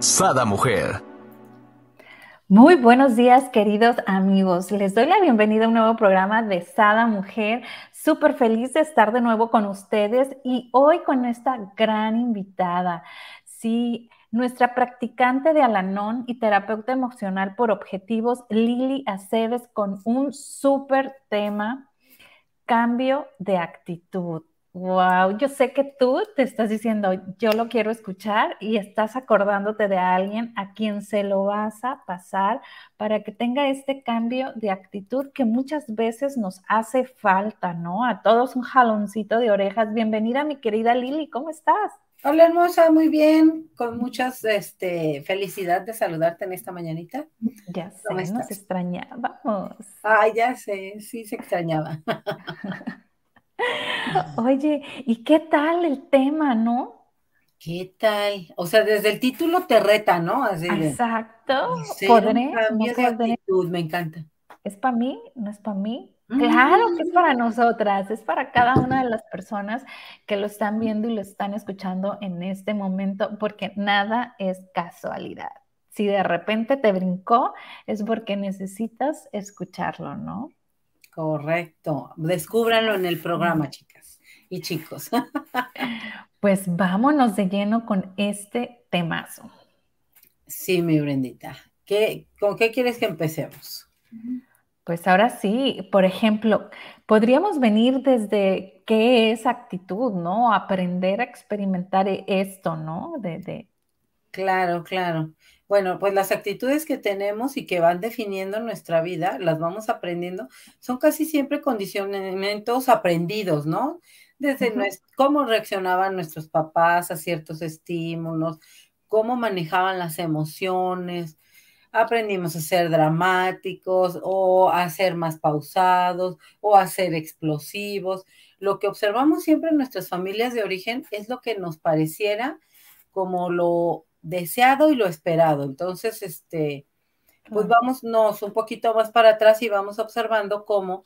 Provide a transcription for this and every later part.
Sada Mujer. Muy buenos días, queridos amigos. Les doy la bienvenida a un nuevo programa de Sada Mujer. Súper feliz de estar de nuevo con ustedes y hoy con esta gran invitada. Sí, nuestra practicante de Alanón y terapeuta emocional por objetivos, Lili Aceves, con un súper tema, cambio de actitud. Wow, yo sé que tú te estás diciendo, yo lo quiero escuchar y estás acordándote de alguien a quien se lo vas a pasar para que tenga este cambio de actitud que muchas veces nos hace falta, ¿no? A todos un jaloncito de orejas. Bienvenida, mi querida Lili, ¿cómo estás? Hola, hermosa, muy bien, con muchas este, felicidad de saludarte en esta mañanita. Ya sé, nos extrañábamos. Ay, ya sé, sí se extrañaba. Oye, ¿y qué tal el tema, no? ¿Qué tal? O sea, desde el título te reta, ¿no? Exacto. ¿Podré? me encanta. ¿Es para mí? ¿No es para mí? Claro que es para nosotras, es para cada una de las personas que lo están viendo y lo están escuchando en este momento, porque nada es casualidad. Si de repente te brincó, es porque necesitas escucharlo, ¿no? Correcto. Descúbranlo en el programa, chicas y chicos. Pues vámonos de lleno con este temazo. Sí, mi Brendita. ¿Qué, ¿Con qué quieres que empecemos? Pues ahora sí, por ejemplo, podríamos venir desde qué es actitud, ¿no? Aprender a experimentar esto, ¿no? de... Claro, claro. Bueno, pues las actitudes que tenemos y que van definiendo nuestra vida, las vamos aprendiendo, son casi siempre condicionamientos aprendidos, ¿no? Desde cómo reaccionaban nuestros papás a ciertos estímulos, cómo manejaban las emociones, aprendimos a ser dramáticos o a ser más pausados o a ser explosivos. Lo que observamos siempre en nuestras familias de origen es lo que nos pareciera como lo deseado y lo esperado. Entonces, este, pues vámonos un poquito más para atrás y vamos observando cómo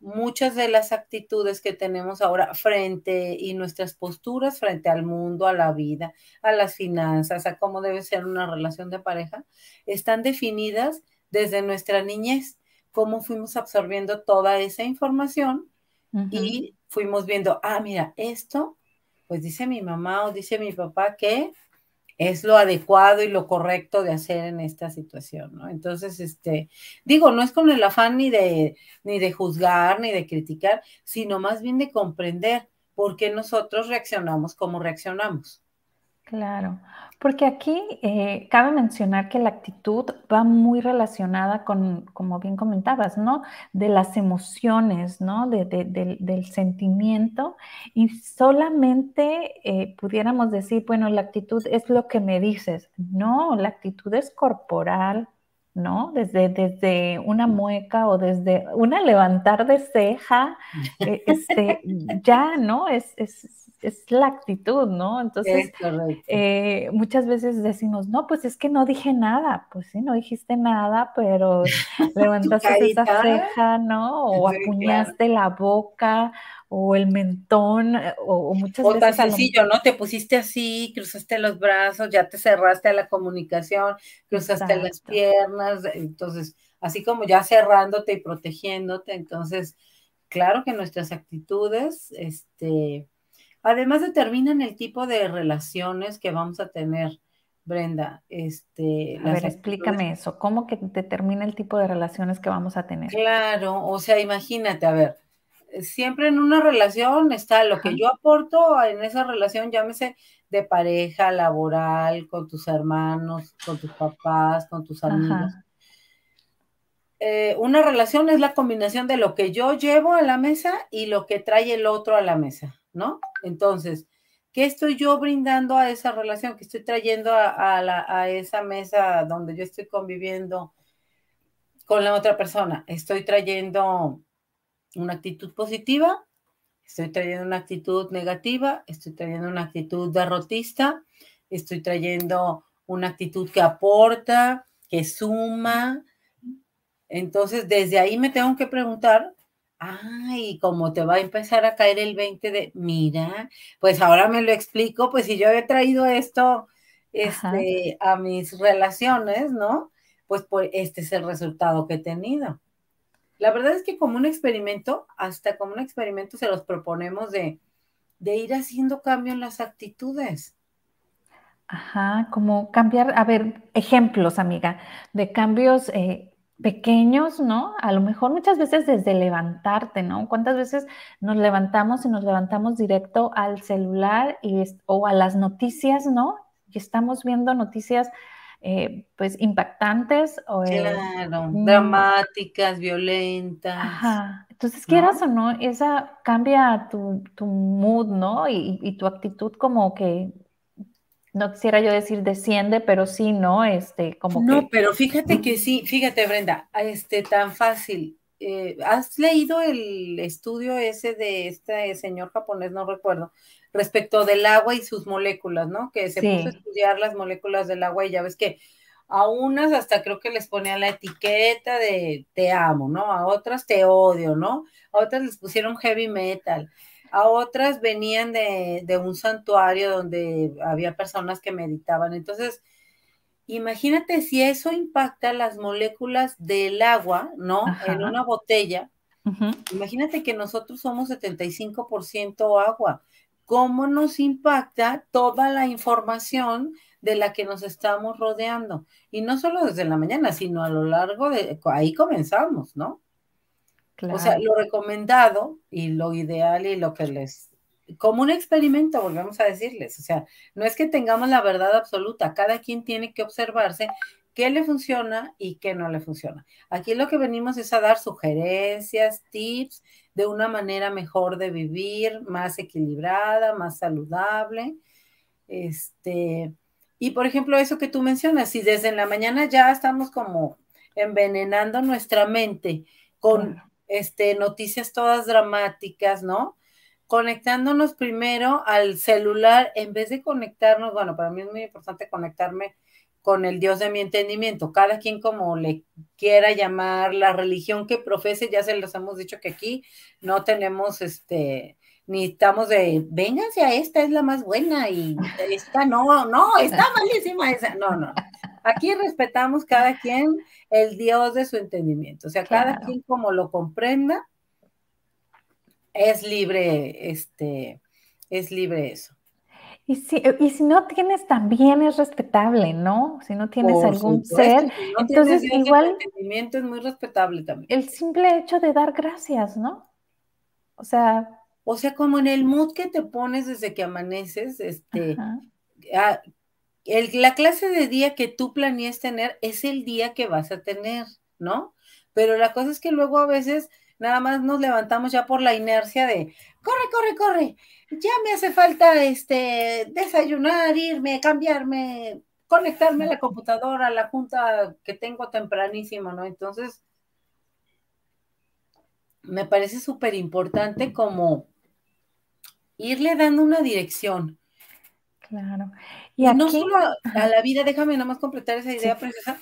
muchas de las actitudes que tenemos ahora frente y nuestras posturas frente al mundo, a la vida, a las finanzas, a cómo debe ser una relación de pareja, están definidas desde nuestra niñez, cómo fuimos absorbiendo toda esa información y fuimos viendo, ah, mira, esto, pues dice mi mamá o dice mi papá que es lo adecuado y lo correcto de hacer en esta situación, ¿no? Entonces, este, digo, no es con el afán ni de, ni de juzgar, ni de criticar, sino más bien de comprender por qué nosotros reaccionamos como reaccionamos. Claro, porque aquí eh, cabe mencionar que la actitud va muy relacionada con, como bien comentabas, ¿no? De las emociones, ¿no? del sentimiento y solamente eh, pudiéramos decir, bueno, la actitud es lo que me dices. No, la actitud es corporal, ¿no? Desde, desde una mueca o desde una levantar de ceja, eh, este, ya, ¿no? Es, es, es la actitud, ¿no? Entonces, eh, muchas veces decimos, no, pues es que no dije nada, pues sí, no dijiste nada, pero levantaste esa ceja, ¿no? O acuñaste la boca, o el mentón, eh, o, muchas veces. O tan sencillo, ¿no? Te pusiste así, cruzaste los brazos, ya te cerraste a la comunicación, cruzaste las piernas, entonces, así como ya cerrándote y protegiéndote, entonces, claro que nuestras actitudes, este, Además determinan el tipo de relaciones que vamos a tener, Brenda. Este, a ver, explícame eso. ¿Cómo que determina el tipo de relaciones que vamos a tener? Claro, o sea, imagínate, a ver, siempre en una relación está lo que yo aporto en esa relación, llámese de pareja, laboral, con tus hermanos, con tus papás, con tus amigos. Eh, una relación es la combinación de lo que yo llevo a la mesa y lo que trae el otro a la mesa. ¿No? Entonces, ¿qué estoy yo brindando a esa relación? ¿Qué estoy trayendo a, esa mesa donde yo estoy conviviendo con la otra persona? ¿Estoy trayendo una actitud positiva? ¿Estoy trayendo una actitud negativa? ¿Estoy trayendo una actitud derrotista? ¿Estoy trayendo una actitud que aporta, que suma? Entonces, desde ahí me tengo que preguntar Ay, como te va a empezar a caer el 20 de, mira, pues ahora me lo explico, pues si yo he traído esto este, a mis relaciones, ¿no? Pues, pues este es el resultado que he tenido. La verdad es que como un experimento, hasta como un experimento se los proponemos de, de ir haciendo cambio en las actitudes. Ajá, como cambiar, a ver, ejemplos, amiga, de cambios eh, pequeños, ¿no? A lo mejor muchas veces desde levantarte, ¿no? ¿Cuántas veces nos levantamos y nos levantamos directo al celular y, o a las noticias, ¿no? Y estamos viendo noticias eh, pues impactantes o eh, claro, mm. dramáticas, violentas. Ajá. Entonces, quieras o no, esa cambia tu, tu mood, ¿no? Y, y, tu actitud como que no quisiera yo decir desciende, pero sí, ¿no? Este, como no, pero fíjate que sí, fíjate, Brenda, este, tan fácil. Eh, ¿Has leído el estudio ese de este señor japonés, no recuerdo, respecto del agua y sus moléculas, ¿no? Que se puso a estudiar las moléculas del agua y ya ves que a unas hasta creo que les ponían la etiqueta de te amo, ¿no? A otras te odio, ¿no? A otras les pusieron heavy metal a otras venían de, un santuario donde había personas que meditaban. Entonces, imagínate si eso impacta las moléculas del agua, ¿no? En una botella. Imagínate que nosotros somos 75% agua. ¿Cómo nos impacta toda la información de la que nos estamos rodeando? Y no solo desde la mañana, sino a lo largo de, ahí comenzamos, ¿no? O sea, lo recomendado y lo ideal y lo que les, como un experimento, volvemos a decirles, o sea, no es que tengamos la verdad absoluta, cada quien tiene que observarse qué le funciona y qué no le funciona. Aquí lo que venimos es a dar sugerencias, tips de una manera mejor de vivir, más equilibrada, más saludable. Este, y por ejemplo, eso que tú mencionas, si desde la mañana ya estamos como envenenando nuestra mente con este, noticias todas dramáticas, ¿no? Conectándonos primero al celular en vez de conectarnos, bueno, para mí es muy importante conectarme con el Dios de mi entendimiento, cada quien como le quiera llamar, la religión que profese, ya se los hemos dicho que aquí no tenemos este, ni estamos de, vénganse a esta, es la más buena, y esta no, no, está malísima esa, no, no. Aquí respetamos cada quien el Dios de su entendimiento. O sea, cada quien como lo comprenda, es libre, este, es libre eso. Y si, y si no tienes también es respetable, ¿no? Si no tienes algún ser, entonces igual el entendimiento es muy respetable también. El simple hecho de dar gracias, ¿no? O sea, o sea, como en el mood que te pones desde que amaneces, este, la clase de día que tú planeas tener es el día que vas a tener, ¿no? Pero la cosa es que luego a veces nada más nos levantamos ya por la inercia de, corre, corre, corre, ya me hace falta este, desayunar, irme, cambiarme, conectarme a la computadora, a la junta que tengo tempranísimo, ¿no? Entonces, me parece súper importante como irle dando una dirección. Claro. Y, no solo a, la vida, déjame nada más completar esa idea preciosa,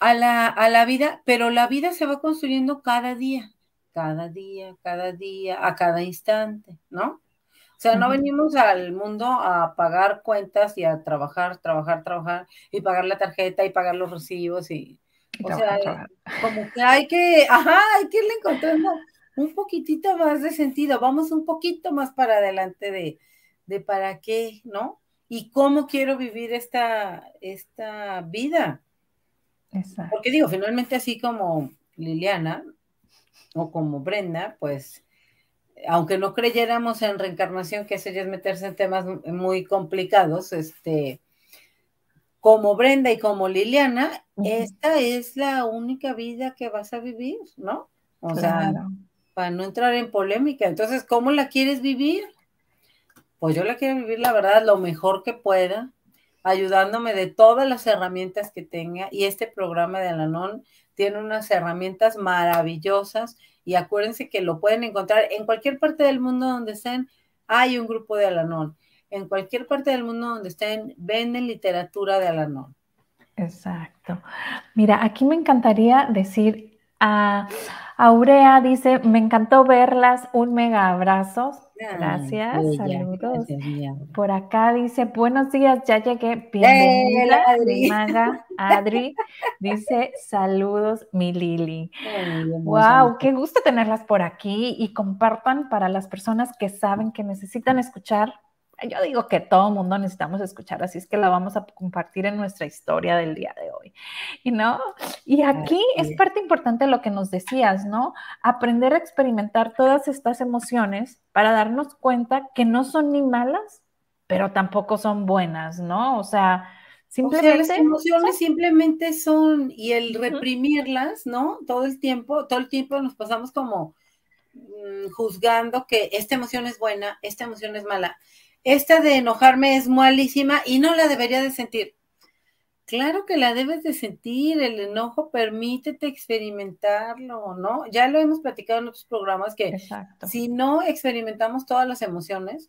a la, a la vida, pero la vida se va construyendo cada día, cada día, cada día, a cada instante, ¿no? O sea, no venimos al mundo a pagar cuentas y a trabajar, trabajar, trabajar y pagar la tarjeta y pagar los recibos y, o sea, como que hay que, ajá, hay que irle encontrando un poquitito más de sentido, vamos un poquito más para adelante de, de para qué, ¿no? Y cómo quiero vivir esta, esta vida. Exacto. Porque digo, finalmente así como Liliana o como Brenda, pues, aunque no creyéramos en reencarnación, que eso ya es meterse en temas muy complicados, este, como Brenda y como Liliana, esta es la única vida que vas a vivir, ¿no? O sea, para no entrar en polémica. Entonces, ¿cómo la quieres vivir? Pues yo la quiero vivir, la verdad, lo mejor que pueda, ayudándome de todas las herramientas que tenga. Y este programa de Alanon tiene unas herramientas maravillosas y acuérdense que lo pueden encontrar en cualquier parte del mundo donde estén, hay un grupo de Alanon. En cualquier parte del mundo donde estén, venden literatura de Alanon. Exacto. Mira, aquí me encantaría decir a Aurea, dice, me encantó verlas, un mega abrazo. Gracias, saludos. Por acá dice, buenos días, ya llegué. Bienvenida, mi maga Adri. Dice, saludos, mi Lili. wow, qué gusto tenerlas por aquí y compartan para las personas que saben que necesitan escuchar yo digo que todo mundo necesitamos escuchar, así es que la vamos a compartir en nuestra historia del día de hoy. ¿Y no? Y aquí es parte importante de lo que nos decías, ¿no? Aprender a experimentar todas estas emociones para darnos cuenta que no son ni malas, pero tampoco son buenas, ¿no? O sea, simplemente las emociones simplemente son y el reprimirlas, ¿no? Todo el tiempo, todo el tiempo nos pasamos como mm, juzgando que esta emoción es buena, esta emoción es mala esta de enojarme es malísima y no la debería de sentir. Claro que la debes de sentir, el enojo permítete experimentarlo, ¿no? Ya lo hemos platicado en otros programas que si no experimentamos todas las emociones,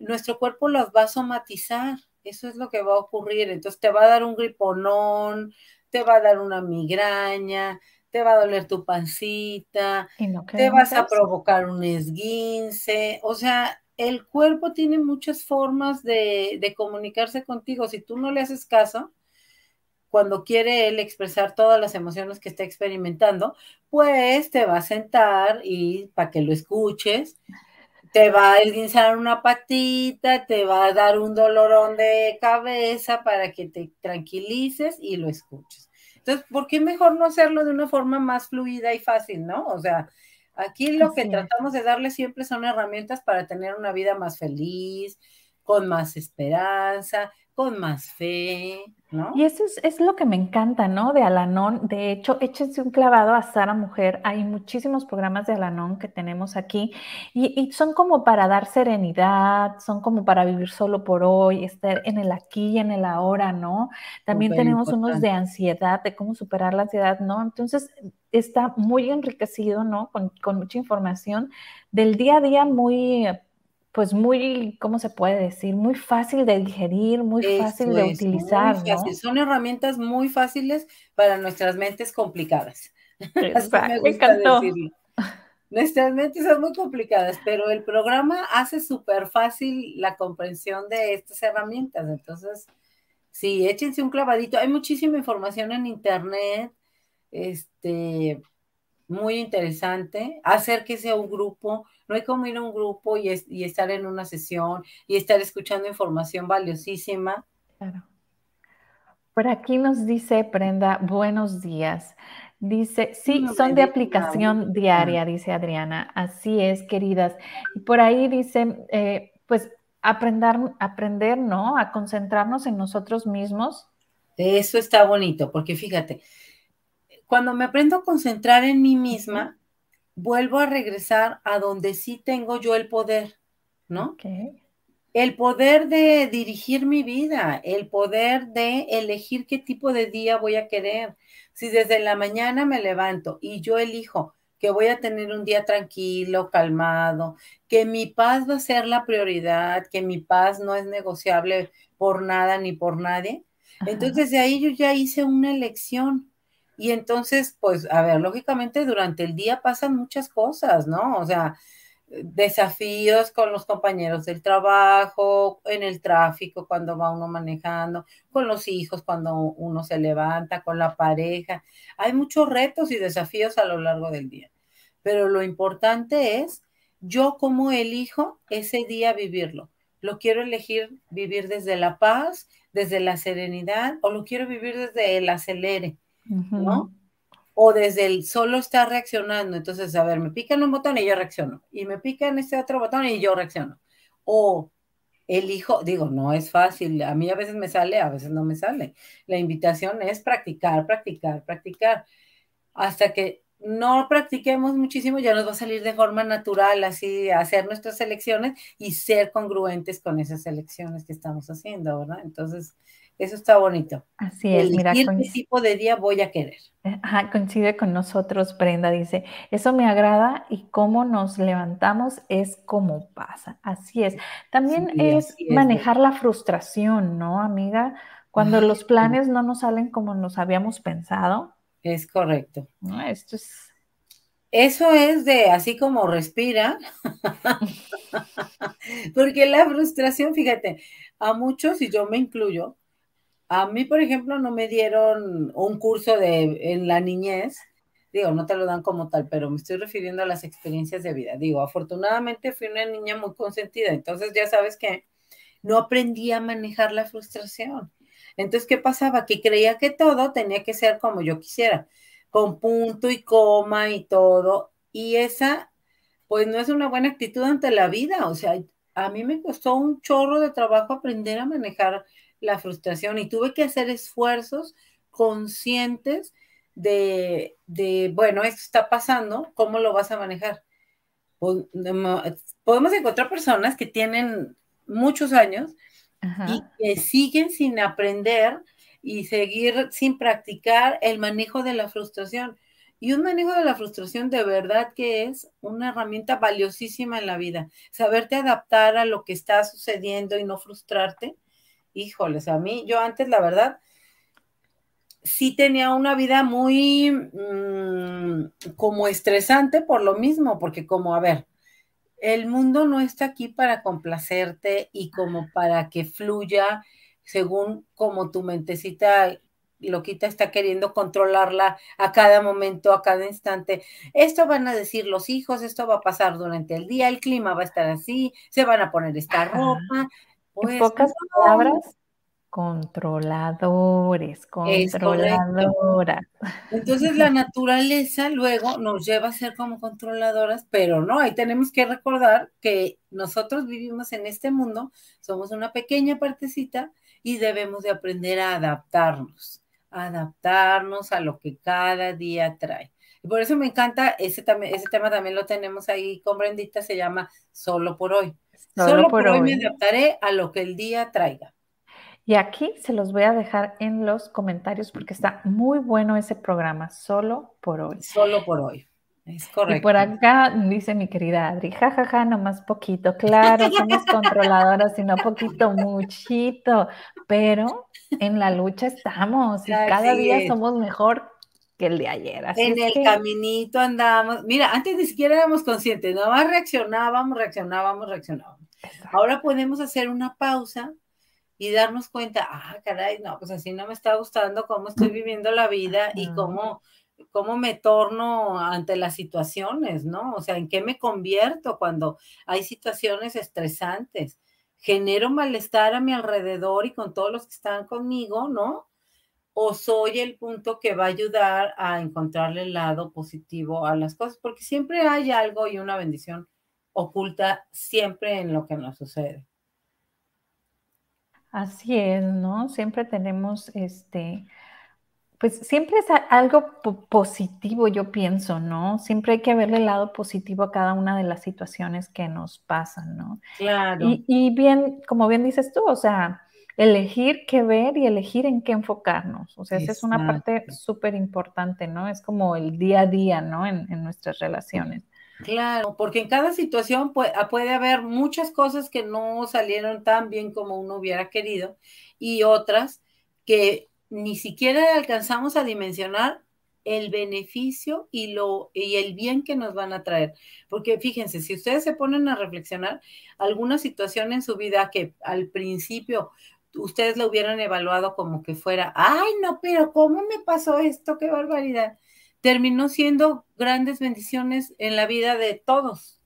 nuestro cuerpo las va a somatizar, eso es lo que va a ocurrir, entonces te va a dar un griponón, te va a dar una migraña, te va a doler tu pancita, te vas a provocar un esguince, o sea, el cuerpo tiene muchas formas de, comunicarse contigo. Si tú no le haces caso, cuando quiere él expresar todas las emociones que está experimentando, pues te va a sentar y para que lo escuches, te va a esguinzar una patita, te va a dar un dolorón de cabeza para que te tranquilices y lo escuches. Entonces, ¿por qué mejor no hacerlo de una forma más fluida y fácil, no? O sea, Aquí lo que tratamos de darle siempre son herramientas para tener una vida más feliz, con más esperanza, con más fe, ¿no? Y eso es, lo que me encanta, ¿no? De Alanón. De hecho, échense un clavado a Sara Mujer. Hay muchísimos programas de Alanón que tenemos aquí y, son como para dar serenidad, son como para vivir solo por hoy, estar en el aquí y en el ahora, ¿no? También tenemos unos de ansiedad, de cómo superar la ansiedad, ¿no? Entonces, está muy enriquecido, ¿no? Con, con mucha información del día a día muy pues muy, ¿cómo se puede decir? Muy fácil de digerir, muy fácil de utilizar. ¿no? Son herramientas muy fáciles para nuestras mentes complicadas. me, encantó. Nuestras mentes son muy complicadas, pero el programa hace súper fácil la comprensión de estas herramientas. Entonces, sí, échense un clavadito. Hay muchísima información en internet, este, muy interesante. Acérquese a un grupo no hay como ir a un grupo y, estar en una sesión y estar escuchando información valiosísima. Claro. Por aquí nos dice Prenda, buenos días. Dice, sí, son de aplicación diaria, dice Adriana. Así es, queridas. Y por ahí dice, eh, pues aprender, aprender, ¿no? A concentrarnos en nosotros mismos. Eso está bonito, porque fíjate, cuando me aprendo a concentrar en mí misma, vuelvo a regresar a donde sí tengo yo el poder, ¿no? El poder de dirigir mi vida, el poder de elegir qué tipo de día voy a querer. Si desde la mañana me levanto y yo elijo que voy a tener un día tranquilo, calmado, que mi paz va a ser la prioridad, que mi paz no es negociable por nada ni por nadie, entonces de ahí yo ya hice una elección y entonces, pues, a ver, lógicamente durante el día pasan muchas cosas, ¿no? O sea, desafíos con los compañeros del trabajo, en el tráfico cuando va uno manejando, con los hijos cuando uno se levanta, con la pareja. Hay muchos retos y desafíos a lo largo del día. Pero lo importante es yo cómo elijo ese día vivirlo. Lo quiero elegir vivir desde la paz, desde la serenidad o lo quiero vivir desde el acelere ¿no? O desde el solo estar reaccionando. Entonces, a ver, me pican un botón y yo reacciono. Y me pican este otro botón y yo reacciono. O elijo, digo, no es fácil. A mí a veces me sale, a veces no me sale. La invitación es practicar, practicar, practicar. Hasta que no practiquemos muchísimo, ya nos va a salir de forma natural así hacer nuestras elecciones y ser congruentes con esas elecciones que estamos haciendo, ¿verdad? Entonces, eso está bonito. Así es, mira. ¿Qué tipo de día voy a querer? Ajá, coincide con nosotros, Brenda, dice, eso me agrada y cómo nos levantamos es como pasa. Así es. También es, manejar la frustración, ¿no, amiga? Cuando los planes no nos salen como nos habíamos pensado, es correcto. esto es... Eso es de así como respira, porque la frustración, fíjate, a muchos, y yo me incluyo, a mí, por ejemplo, no me dieron un curso de, en la niñez, digo, no te lo dan como tal, pero me estoy refiriendo a las experiencias de vida. Digo, afortunadamente fui una niña muy consentida, entonces ya sabes que no aprendí a manejar la frustración. Entonces, ¿qué pasaba? Que creía que todo tenía que ser como yo quisiera, con punto y coma y todo. Y esa, pues no es una buena actitud ante la vida. O sea, a mí me costó un chorro de trabajo aprender a manejar la frustración y tuve que hacer esfuerzos conscientes de, de bueno, esto está pasando, ¿cómo lo vas a manejar? Podemos encontrar personas que tienen muchos años y que siguen sin aprender y seguir sin practicar el manejo de la frustración. Y un manejo de la frustración de verdad que es una herramienta valiosísima en la vida. Saberte adaptar a lo que está sucediendo y no frustrarte. Híjoles, a mí, yo antes, la verdad, sí tenía una vida muy mm, como estresante por lo mismo, porque como, a ver, el mundo no está aquí para complacerte y como para que fluya según como tu mentecita loquita está queriendo controlarla a cada momento, a cada instante. Esto van a decir los hijos, esto va a pasar durante el día, el clima va a estar así, se van a poner esta ropa. En pues pocas palabras, Controladores, controladoras. Entonces la naturaleza luego nos lleva a ser como controladoras, pero no, ahí tenemos que recordar que nosotros vivimos en este mundo, somos una pequeña partecita y debemos de aprender a adaptarnos, adaptarnos a lo que cada día trae. Y por eso me encanta, ese, ese tema también lo tenemos ahí con Brendita, se llama Solo por hoy. Solo, por, hoy me adaptaré a lo que el día traiga. Y aquí se los voy a dejar en los comentarios porque está muy bueno ese programa, solo por hoy. Solo por hoy. Es correcto. Y por acá dice mi querida Adri, jajaja, ja, ja, nomás poquito. Claro, somos controladoras, sino poquito, muchito. Pero en la lucha estamos y cada día somos mejor que el de ayer. en el caminito andamos. Mira, antes ni siquiera éramos conscientes, nada más reaccionábamos, reaccionábamos, reaccionábamos. Ahora podemos hacer una pausa y darnos cuenta, ah, caray, no, pues así no me está gustando cómo estoy viviendo la vida y cómo, cómo me torno ante las situaciones, ¿no? O sea, ¿en qué me convierto cuando hay situaciones estresantes? ¿Genero malestar a mi alrededor y con todos los que están conmigo, ¿no? ¿O soy el punto que va a ayudar a encontrarle el lado positivo a las cosas? Porque siempre hay algo y una bendición oculta siempre en lo que nos sucede. Así es, ¿no? Siempre tenemos este, pues siempre es algo positivo, yo pienso, ¿no? Siempre hay que verle el lado positivo a cada una de las situaciones que nos pasan, ¿no? Claro. Y, bien, como bien dices tú, o sea, elegir qué ver y elegir en qué enfocarnos. O sea, esa es una parte súper importante, ¿no? Es como el día a día, ¿no? En, en nuestras relaciones. Claro, porque en cada situación ah, puede, haber muchas cosas que no salieron tan bien como uno hubiera querido y otras que ni siquiera alcanzamos a dimensionar el beneficio y lo y el bien que nos van a traer. Porque fíjense, si ustedes se ponen a reflexionar alguna situación en su vida que al principio ustedes lo hubieran evaluado como que fuera, ay, no, pero ¿cómo me pasó esto? Qué barbaridad terminó siendo grandes bendiciones en la vida de todos,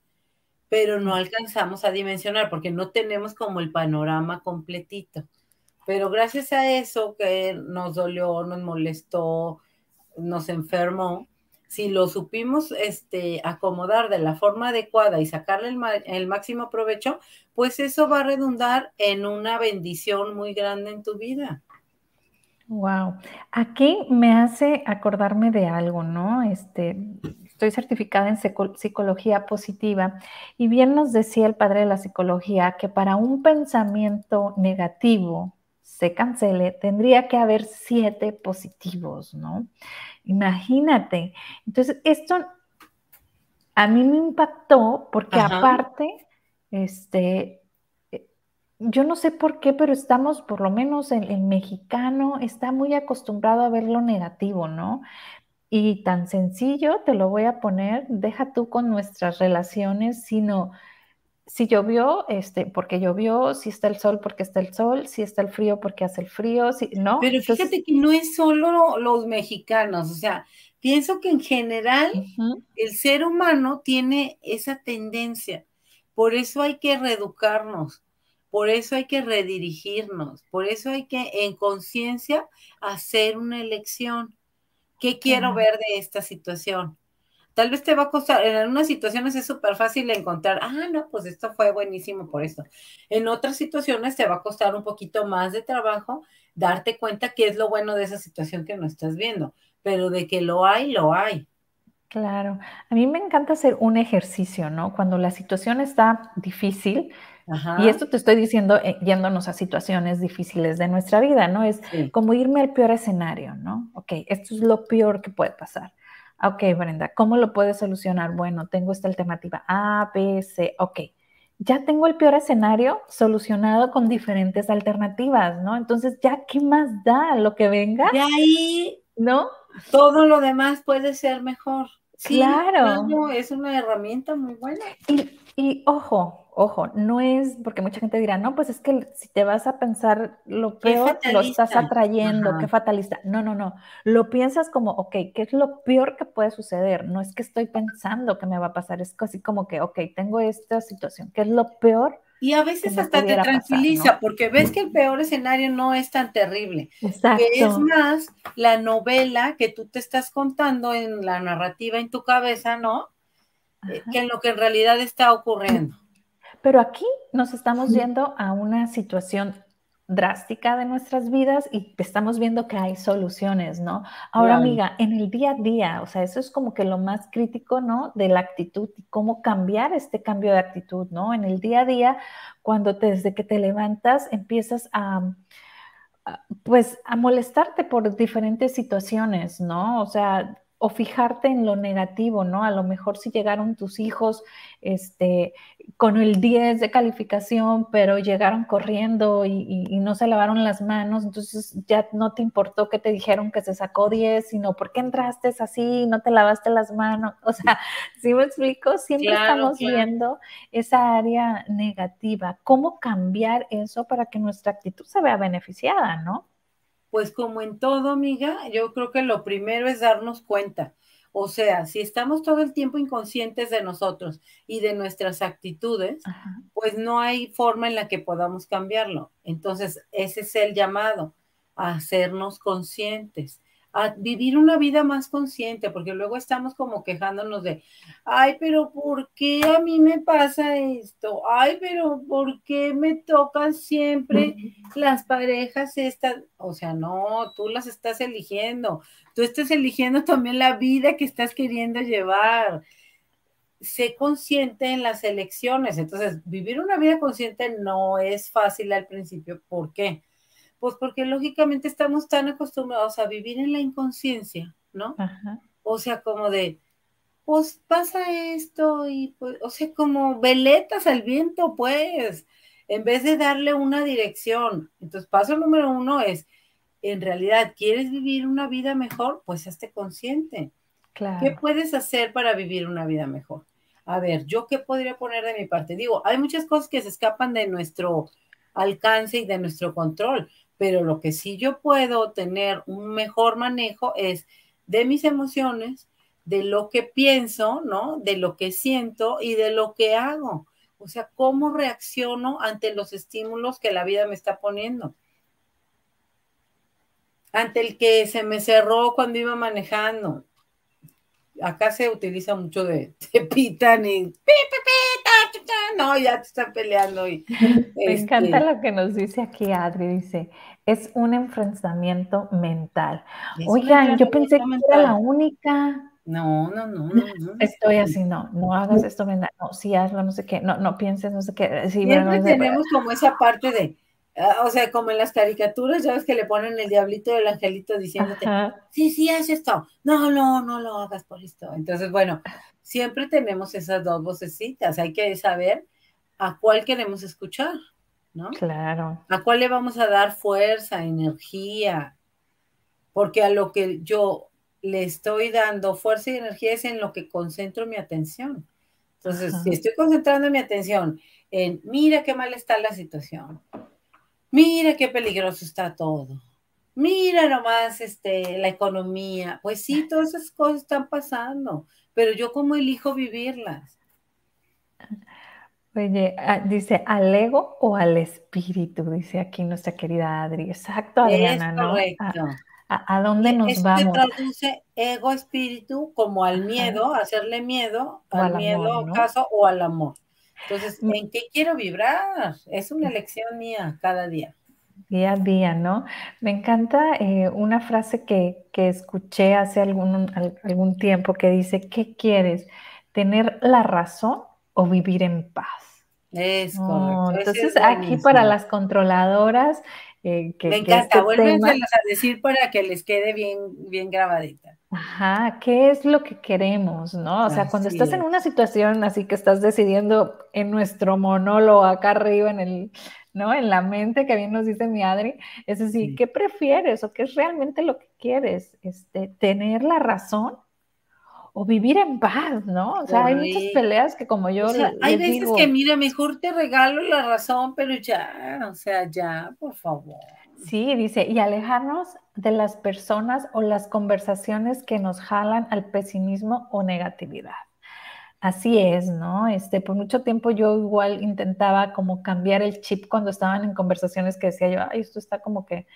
pero no alcanzamos a dimensionar porque no tenemos como el panorama completito. Pero gracias a eso que nos dolió, nos molestó, nos enfermó, si lo supimos este, acomodar de la forma adecuada y sacarle el, el, máximo provecho, pues eso va a redundar en una bendición muy grande en tu vida. Wow. Aquí me hace acordarme de algo, ¿no? Este, estoy certificada en psicología positiva y bien nos decía el padre de la psicología que para un pensamiento negativo se cancele, tendría que haber siete positivos, ¿no? Imagínate. Entonces, esto a mí me impactó porque aparte, este, eh, yo no sé por qué, pero estamos, por lo menos el, el, mexicano está muy acostumbrado a ver lo negativo, ¿no? Y tan sencillo, te lo voy a poner, deja tú con nuestras relaciones, sino si llovió, este, porque llovió, si está el sol, porque está el sol, si está el frío, porque hace el frío, si, ¿no? Pero fíjate que no es solo los mexicanos, o sea, pienso que en general el ser humano tiene esa tendencia, por eso hay que reeducarnos, por eso hay que redirigirnos, por eso hay que en conciencia hacer una elección. ¿Qué quiero ver de esta situación? Tal vez te va a costar, en algunas situaciones es súper fácil encontrar, ah, no, pues esto fue buenísimo por esto. En otras situaciones te va a costar un poquito más de trabajo darte cuenta qué es lo bueno de esa situación que no estás viendo, pero de que lo hay, lo hay. Claro, a mí me encanta hacer un ejercicio, ¿no? Cuando la situación está difícil, y esto te estoy diciendo eh, yéndonos a situaciones difíciles de nuestra vida, ¿no? Es como irme al peor escenario, ¿no? Ok, esto es lo peor que puede pasar. Ok, Brenda, ¿cómo lo puedes solucionar? Bueno, tengo esta alternativa A, B, C, ok. Ya tengo el peor escenario solucionado con diferentes alternativas, ¿no? Entonces, ¿ya qué más da lo que venga? Y ahí, ¿no? Todo lo demás puede ser mejor. claro. es una herramienta muy buena. Y, y ojo, Ojo, no es porque mucha gente dirá, no, pues es que si te vas a pensar lo peor, lo estás atrayendo, qué fatalista. No, no, no. Lo piensas como, ok, ¿qué es lo peor que puede suceder? No es que estoy pensando que me va a pasar, es así como que, ok, tengo esta situación, ¿qué es lo peor? Y a veces hasta te tranquiliza porque ves que el peor escenario no es tan terrible. Exacto. Que es más la novela que tú te estás contando en la narrativa en tu cabeza, ¿no? Eh, que en lo que en realidad está ocurriendo. Pero aquí nos estamos viendo a una situación drástica de nuestras vidas y estamos viendo que hay soluciones, ¿no? Ahora, amiga, en el día a día, o sea, eso es como que lo más crítico, ¿no? De la actitud y cómo cambiar este cambio de actitud, ¿no? En el día a día, cuando desde que te levantas empiezas a, pues, a molestarte por diferentes situaciones, ¿no? O sea, o fijarte en lo negativo, ¿no? A lo mejor si llegaron tus hijos este, con el 10 de calificación, pero llegaron corriendo y, no se lavaron las manos, entonces ya no te importó que te dijeron que se sacó 10, sino ¿por qué entraste así? No te lavaste las manos. O sea, si me explico? Siempre estamos viendo esa área negativa. ¿Cómo cambiar eso para que nuestra actitud se vea beneficiada, ¿no? Pues como en todo, amiga, yo creo que lo primero es darnos cuenta. O sea, si estamos todo el tiempo inconscientes de nosotros y de nuestras actitudes, pues no hay forma en la que podamos cambiarlo. Entonces, ese es el llamado, a hacernos conscientes a vivir una vida más consciente, porque luego estamos como quejándonos de, ay, pero ¿por qué a mí me pasa esto? Ay, pero ¿por qué me tocan siempre las parejas estas? O sea, no, tú las estás eligiendo, tú estás eligiendo también la vida que estás queriendo llevar. Sé consciente en las elecciones. Entonces, vivir una vida consciente no es fácil al principio. ¿Por qué? Pues porque lógicamente estamos tan acostumbrados a vivir en la inconsciencia, ¿no? O sea, como de, pues pasa esto y pues, o sea, como veletas al viento, pues, en vez de darle una dirección. Entonces, paso número uno es, en realidad, ¿quieres vivir una vida mejor? Pues esté consciente. Claro. ¿Qué puedes hacer para vivir una vida mejor? A ver, ¿yo qué podría poner de mi parte? Digo, hay muchas cosas que se escapan de nuestro alcance y de nuestro control, pero lo que sí yo puedo tener un mejor manejo es de mis emociones, de lo que pienso, ¿no? De lo que siento y de lo que hago. O sea, cómo reacciono ante los estímulos que la vida me está poniendo. Ante el que se me cerró cuando iba manejando. Acá se utiliza mucho de te pitan y pi, pi, no, ya te están peleando. Y, Me encanta este lo que nos dice aquí Adri, dice, es un enfrentamiento mental. Oigan, yo pensé que era la única. No, no, no, no, Estoy así, no, no hagas esto, no, sí hazlo, no sé qué, no, no pienses, no sé qué. Siempre tenemos como esa parte de, ah, o sea, como en las caricaturas, ya ves que le ponen el diablito y el angelito diciéndote, sí, sí, haz esto, no, no, no lo hagas por esto. Entonces, bueno, siempre tenemos esas dos vocecitas, hay que saber a cuál queremos escuchar, ¿no? Claro. A cuál le vamos a dar fuerza, energía, porque a lo que yo le estoy dando fuerza y energía es en lo que concentro mi atención. Entonces, si estoy concentrando mi atención en, mira qué mal está la situación, mira qué peligroso está todo, mira nomás este, la economía, pues sí, todas esas cosas están pasando, pero yo cómo elijo vivirlas. Oye, ah, dice al ego o al espíritu, dice aquí nuestra querida Adri. Exacto, Adriana, ¿no? Correcto. ¿A, dónde nos vamos? Se traduce ego espíritu como al miedo, hacerle miedo, al, miedo caso o al amor. Entonces, mm. ¿en qué quiero vibrar? Es una elección mía cada día. Día a día, ¿no? Me encanta eh, una frase que, escuché hace algún, algún tiempo que dice, ¿qué quieres? ¿Tener la razón o vivir en paz? Es correcto. entonces, aquí para las controladoras, me encanta, este a decir para que les quede bien, bien grabadita. Ajá, ¿qué es lo que queremos, no? O sea, cuando estás en una situación así que estás decidiendo en nuestro monólogo acá arriba en el, ¿no? En la mente, que bien nos dice mi Adri, es decir, ¿qué prefieres o qué es realmente lo que quieres? Este, ¿Tener la razón o vivir en paz, ¿no? O sea, hay muchas peleas que como yo... O sea, hay veces que, mira, mejor te regalo la razón, pero ya, o sea, ya, por favor. Sí, dice, y alejarnos de las personas o las conversaciones que nos jalan al pesimismo o negatividad. Así es, ¿no? Este, por mucho tiempo yo igual intentaba como cambiar el chip cuando estaban en conversaciones que decía yo, ay, esto está como que,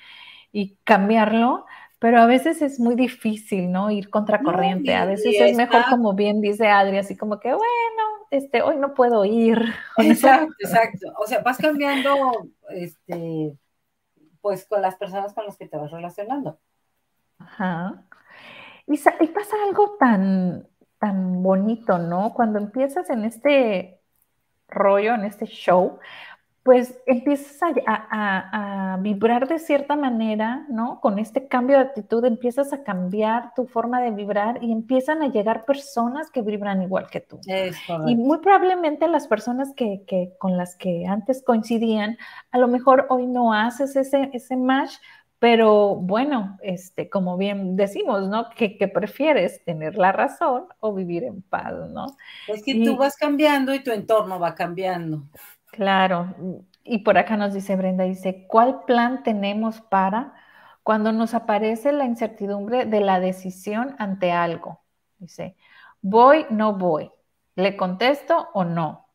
y cambiarlo, pero a veces es muy difícil, ¿no? Ir contracorriente. a veces es mejor, como bien dice Adri, así como que, bueno, este, hoy no puedo ir. Exacto, exacto. O sea, vas cambiando, este, pues con las personas con las que te vas relacionando. Ajá. Y, y pasa algo tan, tan bonito, ¿no? Cuando empiezas en este rollo, en este show, pues empiezas a, vibrar de cierta manera, ¿no? Con este cambio de actitud empiezas a cambiar tu forma de vibrar y empiezan a llegar personas que vibran igual que tú. y muy probablemente las personas que, con las que antes coincidían, a lo mejor hoy no haces ese, ese match, pero bueno, este, como bien decimos, ¿no? ¿Qué, prefieres? ¿Tener la razón o vivir en paz, ¿no? Es que tú vas cambiando y tu entorno va cambiando. Claro, y por acá nos dice Brenda, dice, ¿cuál plan tenemos para cuando nos aparece la incertidumbre de la decisión ante algo? Dice, voy, no voy, le contesto o no.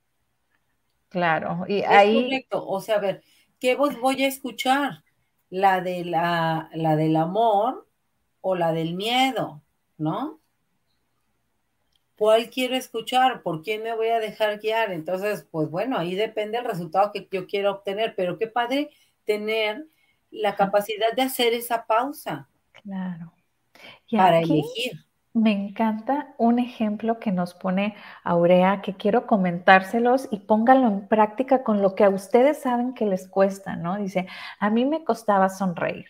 Claro, y ahí... Correcto, o sea, a ver, ¿qué voz voy a escuchar? ¿La, de la, la del amor o la del miedo? ¿No? ¿Cuál quiero escuchar? ¿Por quién me voy a dejar guiar? Entonces, pues bueno, ahí depende el resultado que yo quiero obtener, pero qué padre tener la capacidad de hacer esa pausa. Claro. para elegir. Me encanta un ejemplo que nos pone Aurea, que quiero comentárselos y pónganlo en práctica con lo que a ustedes saben que les cuesta, ¿no? Dice, a mí me costaba sonreír.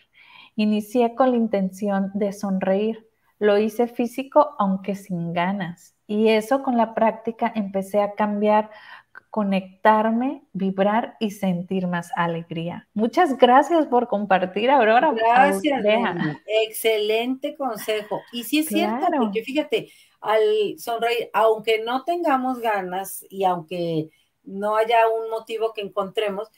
Inicié con la intención de sonreír. Lo hice físico, aunque sin ganas. Y eso con la práctica empecé a cambiar, conectarme, vibrar y sentir más alegría. Muchas gracias por compartir, Aurora. Gracias, excelente consejo. Y sí es cierto, porque fíjate, al sonreír, aunque no tengamos ganas y aunque no haya un motivo que encontremos,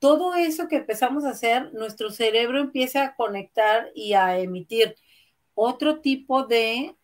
todo eso que empezamos a hacer, nuestro cerebro empieza a conectar y a emitir otro tipo de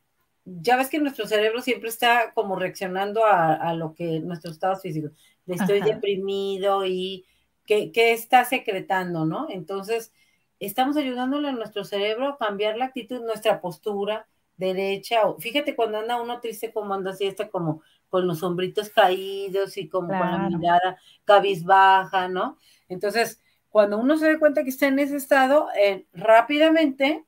ya ves que nuestro cerebro siempre está como reaccionando a, lo que nuestro estado físico, estoy deprimido y ¿qué, está secretando, ¿no? Entonces, estamos ayudándole a nuestro cerebro a cambiar la actitud, nuestra postura derecha, o fíjate cuando anda uno triste como anda así, está como con los hombritos caídos y como con la mirada cabizbaja, ¿no? Entonces, cuando uno se da cuenta que está en ese estado, eh, rápidamente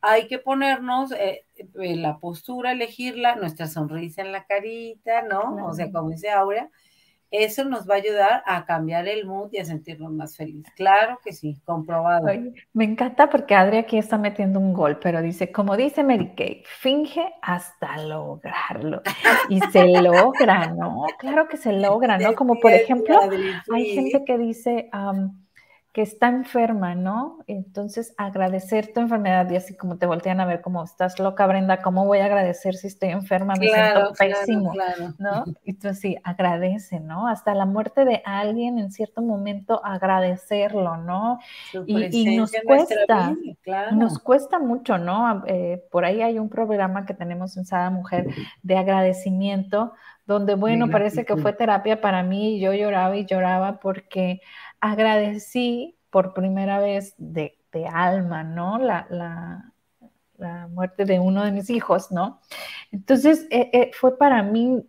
hay que ponernos eh, la postura, elegirla, nuestra sonrisa en la carita, ¿no? O sea, como dice Aurea, eso nos va a ayudar a cambiar el mood y a sentirnos más felices. Claro que sí, comprobado. me encanta porque Adri aquí está metiendo un gol, pero dice, como dice Mary Kay, finge hasta lograrlo. Y se logra, ¿no? Claro que se logra, ¿no? Como por ejemplo, hay gente que dice, que está enferma, ¿no? Entonces, agradecer tu enfermedad y así como te voltean a ver como estás loca, Brenda, ¿cómo voy a agradecer si estoy enferma? Me siento pésimo, ¿no? Entonces, sí, agradece, ¿no? Hasta la muerte de alguien en cierto momento agradecerlo, ¿no? Y, nos cuesta, nos cuesta mucho, ¿no? Eh, por ahí hay un programa que tenemos en Sada Mujer de agradecimiento, donde, bueno, parece que fue terapia para mí y yo lloraba y lloraba porque agradecí por primera vez de, alma, ¿no? La, la, muerte de uno de mis hijos, ¿no? Entonces, eh, eh, fue para mí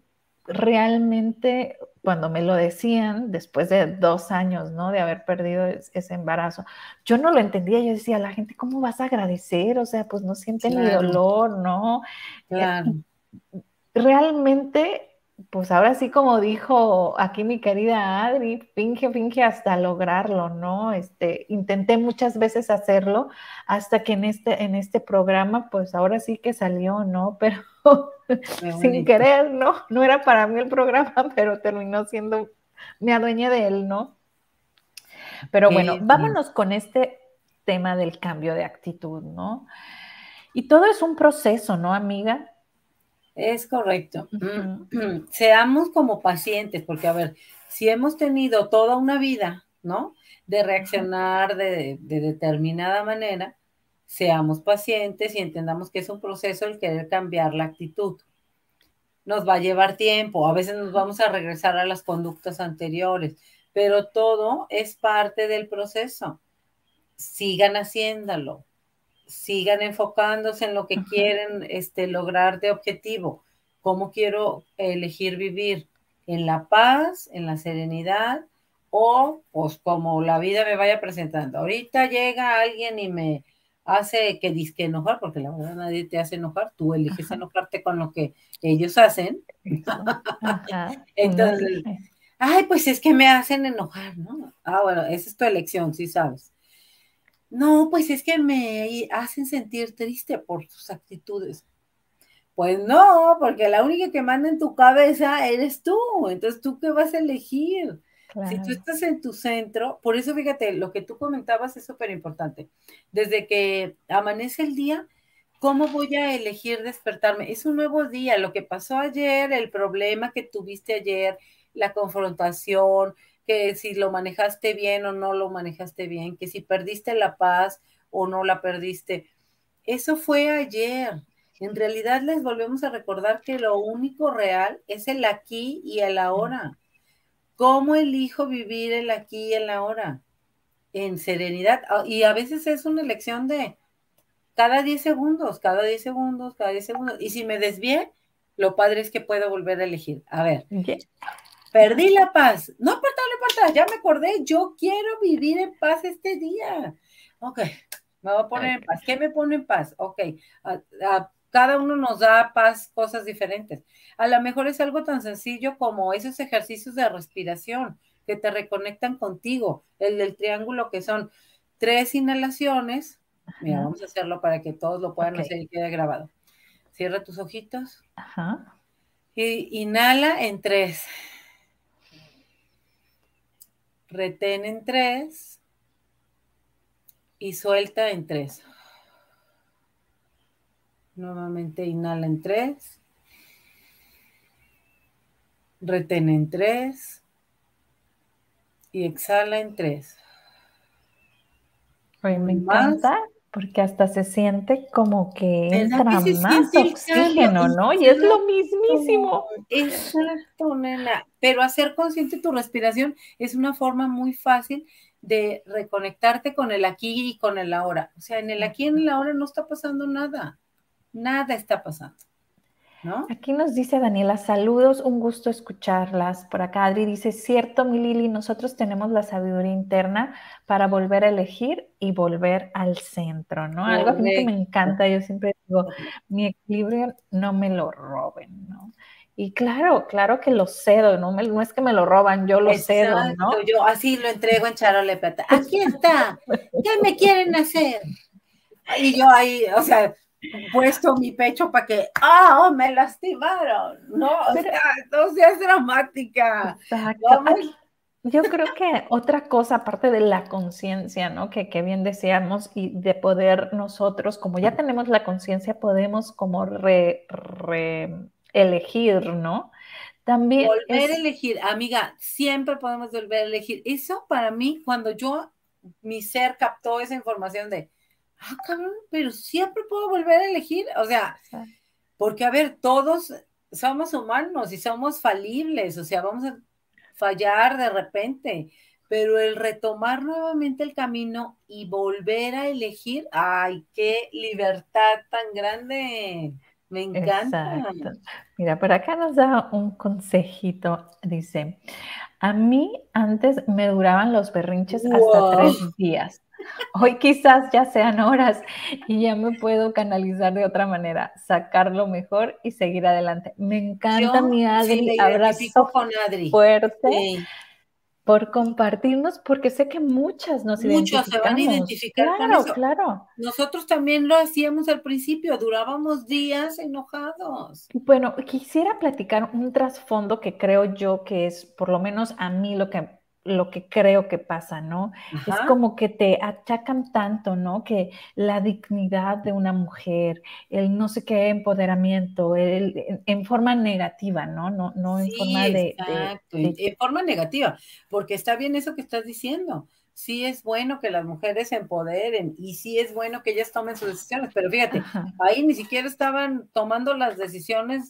realmente, cuando me lo decían, después de dos años, ¿no? De haber perdido ese embarazo, yo no lo entendía, yo decía, la gente, ¿cómo vas a agradecer? O sea, pues no sienten ni dolor, ¿no? Claro. Realmente pues ahora sí como dijo aquí mi querida Adri, finge, finge hasta lograrlo, ¿no? Este, intenté muchas veces hacerlo hasta que en este, en este programa, pues ahora sí que salió, ¿no? Pero sin querer, ¿no? No era para mí el programa, pero terminó siendo, me adueñé de él, ¿no? Pero bueno, vámonos con este tema del cambio de actitud, ¿no? Y todo es un proceso, ¿no, amiga? Es correcto. Seamos como pacientes, porque a ver, si hemos tenido toda una vida, ¿no? De reaccionar de, determinada manera, seamos pacientes y entendamos que es un proceso el querer cambiar la actitud. Nos va a llevar tiempo, a veces nos vamos a regresar a las conductas anteriores, pero todo es parte del proceso. Sigan haciéndolo, sigan enfocándose en lo que quieren este, lograr de objetivo. ¿Cómo quiero elegir vivir? ¿En la paz, en la serenidad o pues como la vida me vaya presentando? Ahorita llega alguien y me hace que disque enojar, porque la verdad nadie te hace enojar, tú eliges enojarte con lo que ellos hacen. Entonces, ay, pues es que me hacen enojar, ¿no? Ah, bueno, esa es tu elección, sí sabes. No, pues es que me hacen sentir triste por sus actitudes. Pues no, porque la única que manda en tu cabeza eres tú. Entonces, ¿tú qué vas a elegir? Si tú estás en tu centro, por eso fíjate, lo que tú comentabas es súper importante. Desde que amanece el día, ¿cómo voy a elegir despertarme? Es un nuevo día, lo que pasó ayer, el problema que tuviste ayer, la confrontación, que si lo manejaste bien o no lo manejaste bien, que si perdiste la paz o no la perdiste. Eso fue ayer. En realidad les volvemos a recordar que lo único real es el aquí y el ahora. ¿Cómo elijo vivir el aquí y el ahora? En serenidad. Ah, y a veces es una elección de cada 10 segundos, cada 10 segundos, cada 10 segundos. Y si me desvié, lo padre es que puedo volver a elegir. A ver, Perdí la paz. No importa, ya me acordé, yo quiero vivir en paz este día. Ok, me voy a poner en paz. ¿Qué me pone en paz? Ok, cada uno nos da paz, cosas diferentes. A lo mejor es algo tan sencillo como esos ejercicios de respiración que te reconectan contigo, el del triángulo que son tres inhalaciones. Mira, vamos a hacerlo para que todos lo puedan hacer y quede grabado. Cierra tus ojitos. Ajá. Y inhala en tres retén en tres y suelta en tres. Nuevamente inhala en tres. Retén en tres. Y exhala en tres. me encanta porque hasta se siente como que entra más oxígeno, ¿no? Y es lo mismísimo. Exacto, nena. Pero hacer consciente tu respiración es una forma muy fácil de reconectarte con el aquí y con el ahora. O sea, en el aquí y en el ahora no está pasando nada. Nada está pasando. ¿No? Aquí nos dice Daniela, saludos, un gusto escucharlas. Por acá Adri dice, cierto, mi Lili, nosotros tenemos la sabiduría interna para volver a elegir y volver al centro, ¿no? Algo que me encanta, yo siempre digo, mi equilibrio no me lo roben, ¿no? Y claro, claro que lo cedo, no, no es que me lo roban, yo lo cedo, ¿no? Yo así lo entrego en charole plata. Aquí está, ¿qué me quieren hacer? Y yo ahí, o sea, puesto mi pecho para que, ah, oh, me lastimaron, no, o sea, no seas dramática. Exacto. Yo creo que otra cosa, aparte de la conciencia, ¿no? Que, que, bien decíamos, y de poder nosotros, como ya tenemos la conciencia, podemos como re, elegir, ¿no? También. Volver a elegir, amiga, siempre podemos volver a elegir. Eso para mí, cuando yo, mi ser captó esa información de, ah, cabrón, pero siempre puedo volver a elegir. O sea, porque a ver, todos somos humanos y somos falibles, o sea, vamos a fallar de repente, pero el retomar nuevamente el camino y volver a elegir, ay, qué libertad tan grande. Me encanta. Mira, por acá nos da un consejito. Dice, a mí antes me duraban los berrinches hasta tres días. Hoy quizás ya sean horas y ya me puedo canalizar de otra manera, sacarlo mejor y seguir adelante. Me encanta mi Adri, abrazo con Adri. fuerte. Por compartirnos, porque sé que muchas nos Muchos se van a identificar con eso. Claro. Nosotros también lo hacíamos al principio, durábamos días enojados. Bueno, quisiera platicar un trasfondo que creo yo que es, por lo menos a mí, lo que lo que creo que pasa, ¿no? Es como que te achacan tanto, ¿no? Que la dignidad de una mujer, el no sé qué empoderamiento, el, en, forma negativa, ¿no? No, no en forma de, exacto, En forma negativa, porque está bien eso que estás diciendo. Sí es bueno que las mujeres se empoderen y sí es bueno que ellas tomen sus decisiones, pero fíjate, ahí ni siquiera estaban tomando las decisiones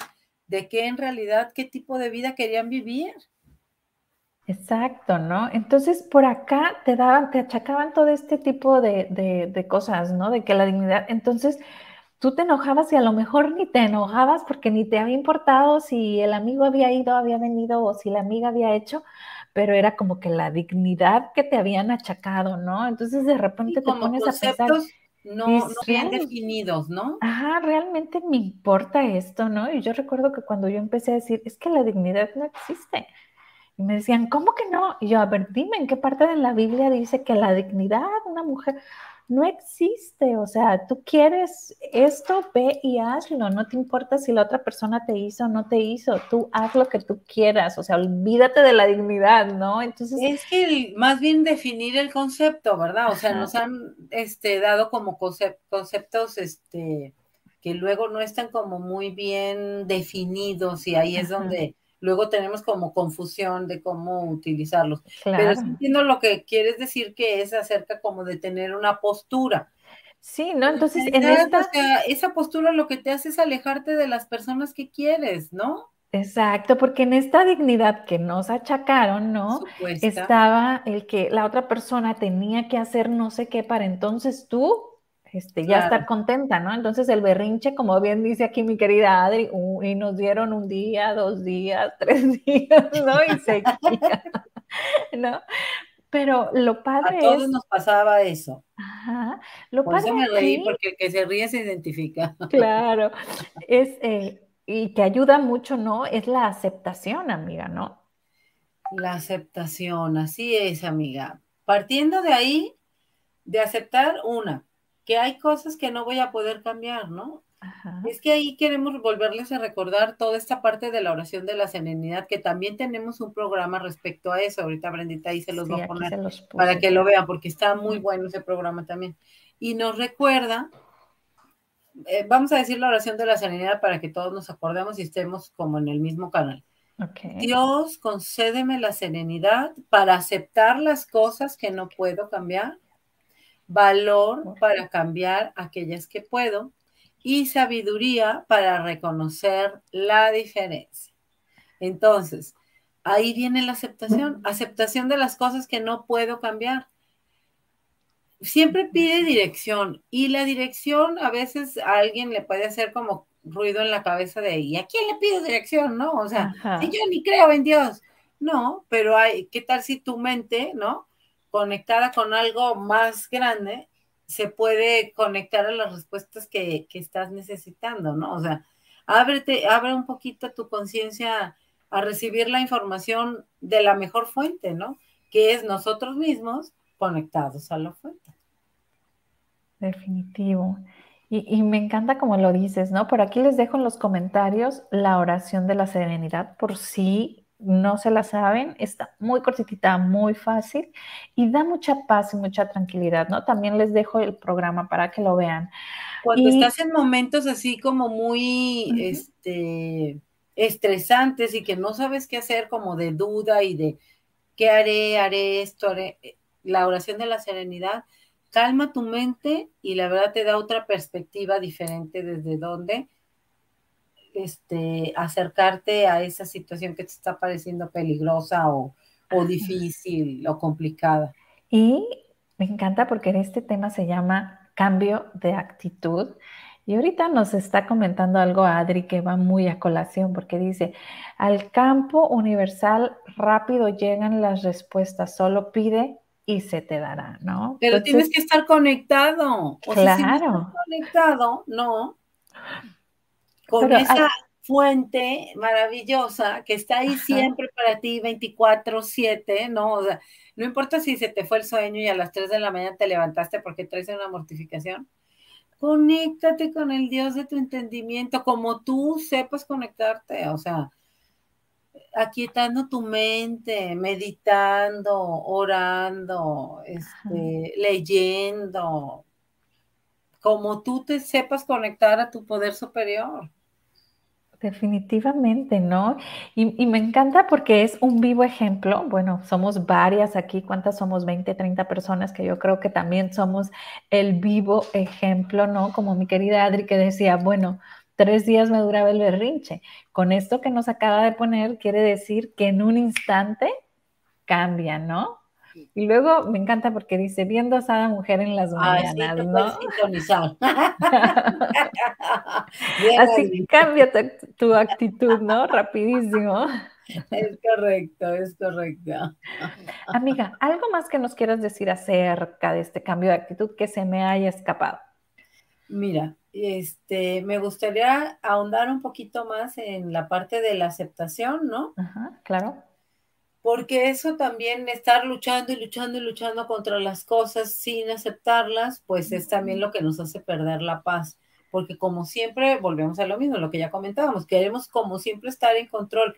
de qué en realidad, qué tipo de vida querían vivir. Exacto, ¿no? Entonces, por acá te daban, te achacaban todo este tipo de, cosas, ¿no? De que la dignidad, entonces tú te enojabas y a lo mejor ni te enojabas porque ni te había importado si el amigo había ido, había venido o si la amiga había hecho, pero era como que la dignidad que te habían achacado, ¿no? Entonces de repente te pones a pensar. No, no bien definidos, ¿no? Ajá, realmente me importa esto, ¿no? Y yo recuerdo que cuando yo empecé a decir, es que la dignidad no existe. Y me decían, ¿cómo que no? Y yo, a ver, dime, ¿en qué parte de la Biblia dice que la dignidad de una mujer no existe? O sea, tú quieres esto, ve y hazlo. No te importa si la otra persona te hizo o no te hizo. Tú haz lo que tú quieras. O sea, olvídate de la dignidad, ¿no? Entonces. Es que más bien definir el concepto, ¿verdad? O sea, nos han este, dado como conceptos, este que luego no están como muy bien definidos y ahí es donde luego tenemos como confusión de cómo utilizarlos. Pero entiendo lo que quieres decir que es acerca como de tener una postura. Sí, ¿no? Entonces, en esta... esa postura lo que te hace es alejarte de las personas que quieres, ¿no? Exacto, porque en esta dignidad que nos achacaron, ¿no? Estaba el que la otra persona tenía que hacer no sé qué para entonces tú este, ya estar contenta, ¿no? Entonces el berrinche, como bien dice aquí mi querida Adri, y nos dieron un día, dos días, tres días, ¿no? Y seguía, ¿no? Pero lo padre A todos nos pasaba eso. Ajá. Lo Por eso me reí, porque el que se ríe se identifica. Claro. Es, eh, y que ayuda mucho, ¿no? Es la aceptación, amiga, ¿no? La aceptación, así es, amiga. Partiendo de ahí, de aceptar una, que hay cosas que no voy a poder cambiar, ¿no? Es que ahí queremos volverles a recordar toda esta parte de la oración de la serenidad, que también tenemos un programa respecto a eso. Ahorita Brendita ahí se los va a poner para que lo vean, porque está muy bueno ese programa también. Y nos recuerda, eh, vamos a decir la oración de la serenidad para que todos nos acordemos y estemos como en el mismo canal. Dios, concédeme la serenidad para aceptar las cosas que no puedo cambiar valor para cambiar aquellas que puedo y sabiduría para reconocer la diferencia. Entonces, ahí viene la aceptación, aceptación de las cosas que no puedo cambiar. siempre pide dirección y la dirección a veces a alguien le puede hacer como ruido en la cabeza de, ¿y a quién le pido dirección? ¿No? O sea, si yo ni creo en Dios. No, pero hay, ¿qué tal si tu mente, ¿no? Conectada con algo más grande, se puede conectar a las respuestas que, que estás necesitando, ¿no? O sea, ábrete, abre un poquito tu conciencia a recibir la información de la mejor fuente, ¿no? Que es nosotros mismos conectados a la fuente. Definitivo. Y, me encanta como lo dices, ¿no? Por aquí les dejo en los comentarios la oración de la serenidad, por si no se la saben, está muy cortita, muy fácil y da mucha paz y mucha tranquilidad, ¿no? También les dejo el programa para que lo vean. Cuando estás en momentos así como muy, este, estresantes y que no sabes qué hacer, como de duda y de qué haré, haré esto, haré, eh, la oración de la serenidad, calma tu mente y la verdad te da otra perspectiva diferente desde donde este, acercarte a esa situación que te está pareciendo peligrosa o, o difícil o complicada. Y me encanta porque este tema se llama cambio de actitud. Y ahorita nos está comentando algo Adri que va muy a colación porque dice, al campo universal rápido llegan las respuestas, solo pide y se te dará, ¿no? Pero tienes que estar conectado. claro. conectado, no. Con esa fuente maravillosa que está ahí siempre para ti 24/7, ¿no? O sea, no importa si se te fue el sueño y a las 3 de la mañana te levantaste porque traes una mortificación. Conéctate con el Dios de tu entendimiento, como tú sepas conectarte, o sea, aquietando tu mente, meditando, orando, este, leyendo, como tú te sepas conectar a tu poder superior. Definitivamente, ¿no? Y, me encanta porque es un vivo ejemplo. Bueno, somos varias aquí. ¿Cuántas somos? 20, 30 personas que yo creo que también somos el vivo ejemplo, ¿no? Como mi querida Adri que decía, bueno, tres días me duraba el berrinche. Con esto que nos acaba de poner, quiere decir que en un instante cambia, ¿no? Y luego me encanta porque dice, viendo a esa mujer en las mañanas, ¿no? Así cambia tu, actitud, ¿no? Rapidísimo. Es correcto, es correcto. Amiga, ¿algo más que nos quieras decir acerca de este cambio de actitud que se me haya escapado? Mira, este, me gustaría ahondar un poquito más en la parte de la aceptación, ¿no? Ajá, claro. Porque eso también, estar luchando y luchando y luchando contra las cosas sin aceptarlas, pues es también lo que nos hace perder la paz. Porque como siempre, volvemos a lo mismo, lo que ya comentábamos, queremos como siempre estar en control.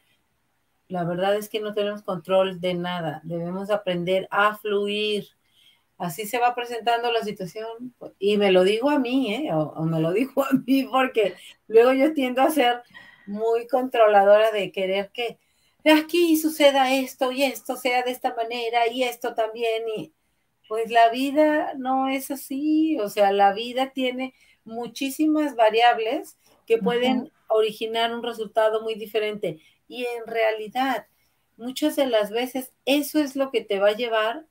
La verdad es que no tenemos control de nada. Debemos aprender a fluir, así se va presentando la situación. Y me lo digo a mí, ¿eh? o, me lo dijo a mí, porque luego yo tiendo a ser muy controladora de querer que aquí suceda esto y esto sea de esta manera y esto también. Y pues la vida no es así, o sea, la vida tiene muchísimas variables que pueden originar un resultado muy diferente. Y en realidad, muchas de las veces eso es lo que te va a llevar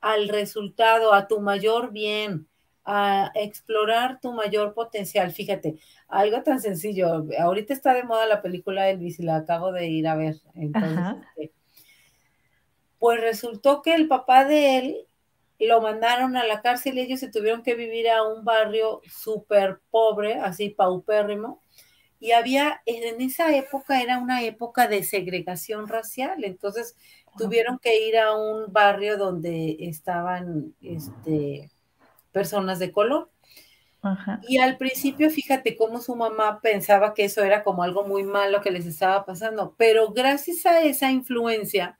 al resultado, a tu mayor bien, a explorar tu mayor potencial. Fíjate, algo tan sencillo. Ahorita está de moda la película Elvis y la acabo de ir a ver. Entonces, este, pues resultó que el papá de él lo mandaron a la cárcel y ellos se tuvieron que vivir a un barrio súper pobre, así paupérrimo. Y había, en esa época era una época de segregación racial, entonces tuvieron que ir a un barrio donde estaban este, personas de color. Y al principio, fíjate cómo su mamá pensaba que eso era como algo muy malo que les estaba pasando, pero gracias a esa influencia,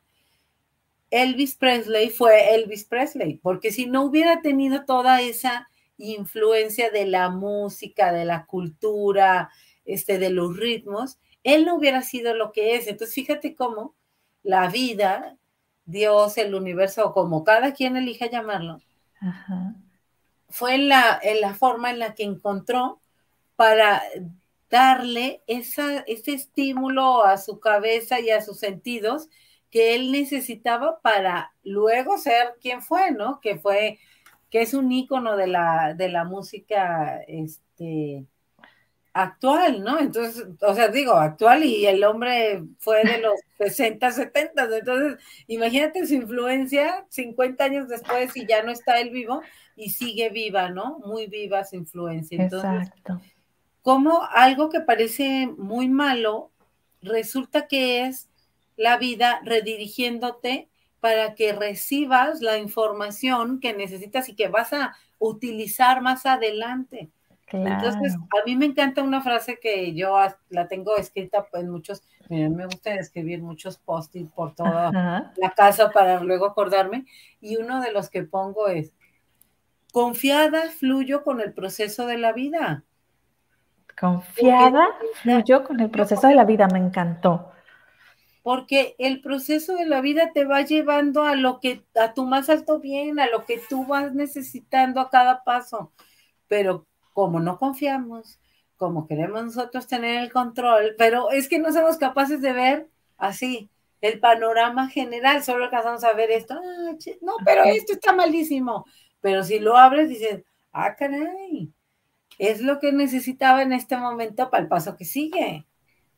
Elvis Presley fue Elvis Presley, porque si no hubiera tenido toda esa influencia de la música, de la cultura, este, de los ritmos, él no hubiera sido lo que es. Entonces, fíjate cómo la vida, Dios, el universo, o como cada quien elija llamarlo, fue la, la forma en la que encontró para darle esa, ese estímulo a su cabeza y a sus sentidos que él necesitaba para luego ser quien fue, ¿no? Que fue que es un ícono de la, de la música este, actual, ¿no? Entonces, o sea, digo, actual y el hombre fue de los 60, 70, entonces imagínate su influencia 50 años después y ya no está él vivo y sigue viva, ¿no? Muy viva su influencia. Entonces, Exacto. Como algo que parece muy malo, resulta que es la vida redirigiéndote para que recibas la información que necesitas y que vas a utilizar más adelante. Entonces, a mí me encanta una frase que yo la tengo escrita pues muchos, miren, me gusta escribir muchos post por toda la casa para luego acordarme, y uno de los que pongo es, confiada fluyo con el proceso de la vida. Confiada fluyo con el proceso de la vida, me encantó. Porque el proceso de la vida te va llevando a lo que, a tu más alto bien, a lo que tú vas necesitando a cada paso. Pero como no confiamos, como queremos nosotros tener el control, pero es que no somos capaces de ver así el panorama general, solo alcanzamos a ver esto, ah, no, pero esto está malísimo, pero si lo abres dices, ah, caray, es lo que necesitaba en este momento para el paso que sigue.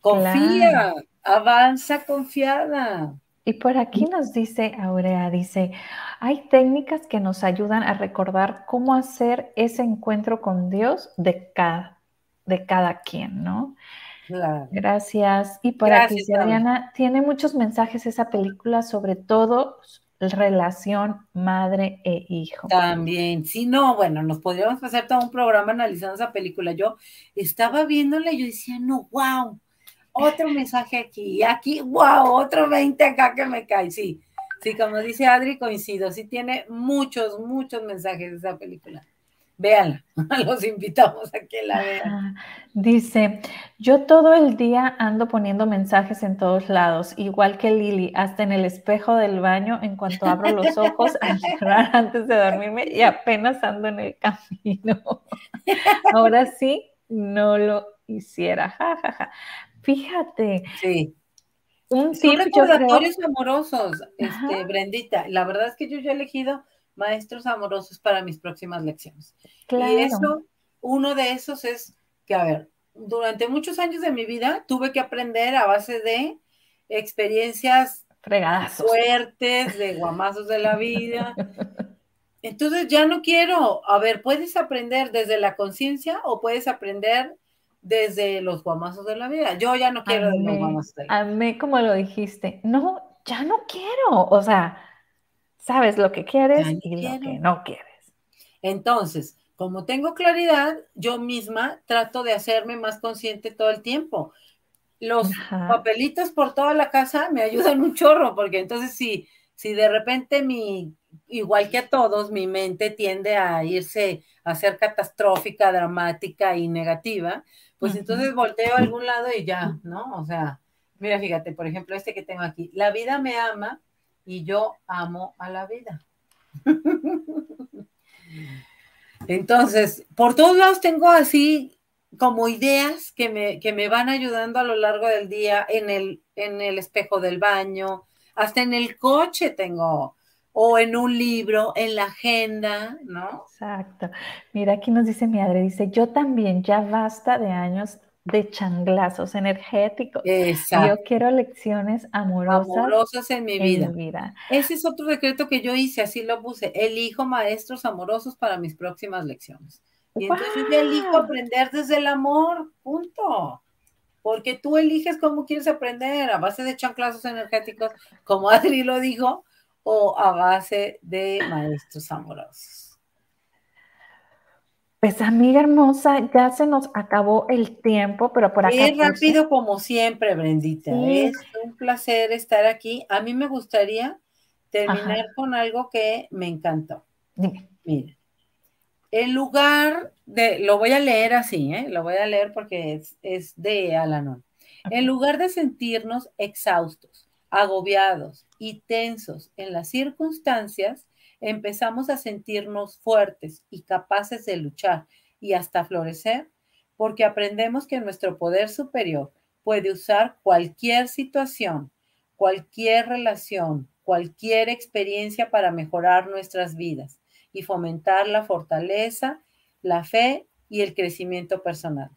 Confía, avanza confiada. Y por aquí nos dice Aurea, dice, hay técnicas que nos ayudan a recordar cómo hacer ese encuentro con Dios de cada, de cada quien, ¿no? Gracias. Y por aquí, Adriana, tiene muchos mensajes esa película, sobre todo relación madre e hijo. También, sí, no, bueno, nos podríamos hacer todo un programa analizando esa película. Yo estaba viéndola y yo decía, no, wow, otro mensaje aquí, aquí, wow, otro 20 acá que me cae, sí. Sí, como dice Adri, coincido, sí tiene muchos, muchos mensajes esa película. Véanla, los invitamos a que la vean. Dice, yo todo el día ando poniendo mensajes en todos lados, igual que Lili, hasta en el espejo del baño, en cuanto abro los ojos al cerrar antes de dormirme y apenas ando en el camino. Ahora sí, no lo hiciera, jajaja. Fíjate. Sí. Un Son recordatorios amorosos, este, Brendita. La verdad es que yo ya he elegido maestros amorosos para mis próximas lecciones. Claro. Y eso, uno de esos es que, a ver, durante muchos años de mi vida tuve que aprender a base de experiencias fregadas fuertes, de guamazos de la vida. Entonces ya no quiero, a ver, puedes aprender desde la conciencia o puedes aprender desde los guamazos de la vida. Yo ya no quiero de los guamazos de la vida. mí, como lo dijiste, no, ya no quiero. O sea, sabes lo que quieres y lo que no quieres. Entonces, como tengo claridad, yo misma trato de hacerme más consciente todo el tiempo. Los papelitos por toda la casa me ayudan un chorro, porque entonces si, si de repente mi, igual que a todos, mi mente tiende a irse a ser catastrófica, dramática y negativa, pues entonces volteo a algún lado y ya, ¿no? O sea, mira, fíjate, por ejemplo, este que tengo aquí, la vida me ama y yo amo a la vida. Entonces, por todos lados tengo así como ideas que me, que me van ayudando a lo largo del día en el, en el espejo del baño, hasta en el coche tengo o en un libro, en la agenda, ¿no? Exacto. Mira, aquí nos dice mi madre, dice, yo también, ya basta de años de changlazos energéticos. Exacto. Yo quiero lecciones amorosas. Amorosas en mi vida. Ese es otro decreto que yo hice, así lo puse. Elijo maestros amorosos para mis próximas lecciones. Y entonces yo elijo aprender desde el amor, punto. Porque tú eliges cómo quieres aprender, a base de chanclazos energéticos, como Adri lo dijo, o a base de maestros amorosos? Pues amiga hermosa, ya se nos acabó el tiempo, pero por acá. Es rápido como siempre, Brendita. Es un placer estar aquí. A mí me gustaría terminar con algo que me encantó. Dime. Mira, en lugar de, lo voy a leer así, ¿eh? lo voy a leer porque es, es de Alanon. En lugar de sentirnos exhaustos, agobiados y tensos en las circunstancias, empezamos a sentirnos fuertes y capaces de luchar y hasta florecer, porque aprendemos que nuestro poder superior puede usar cualquier situación, cualquier relación, cualquier experiencia para mejorar nuestras vidas y fomentar la fortaleza, la fe y el crecimiento personal.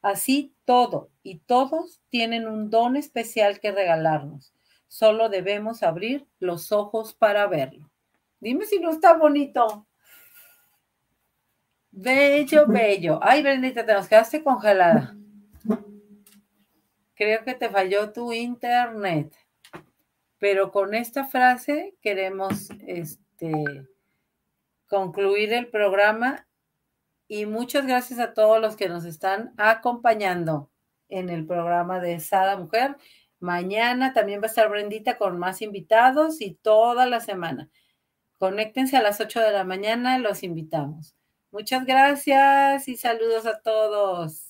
Así todo y todos tienen un don especial que regalarnos. Solo debemos abrir los ojos para verlo. Dime si no está bonito. Bello, bello. Ay, Brendita, te nos quedaste congelada. Creo que te falló tu internet. Pero con esta frase queremos este, concluir el programa y muchas gracias a todos los que nos están acompañando en el programa de Sada Mujer. Mañana también va a estar Brendita con más invitados y toda la semana. Conéctense a las 8 de la mañana, los invitamos. Muchas gracias y saludos a todos.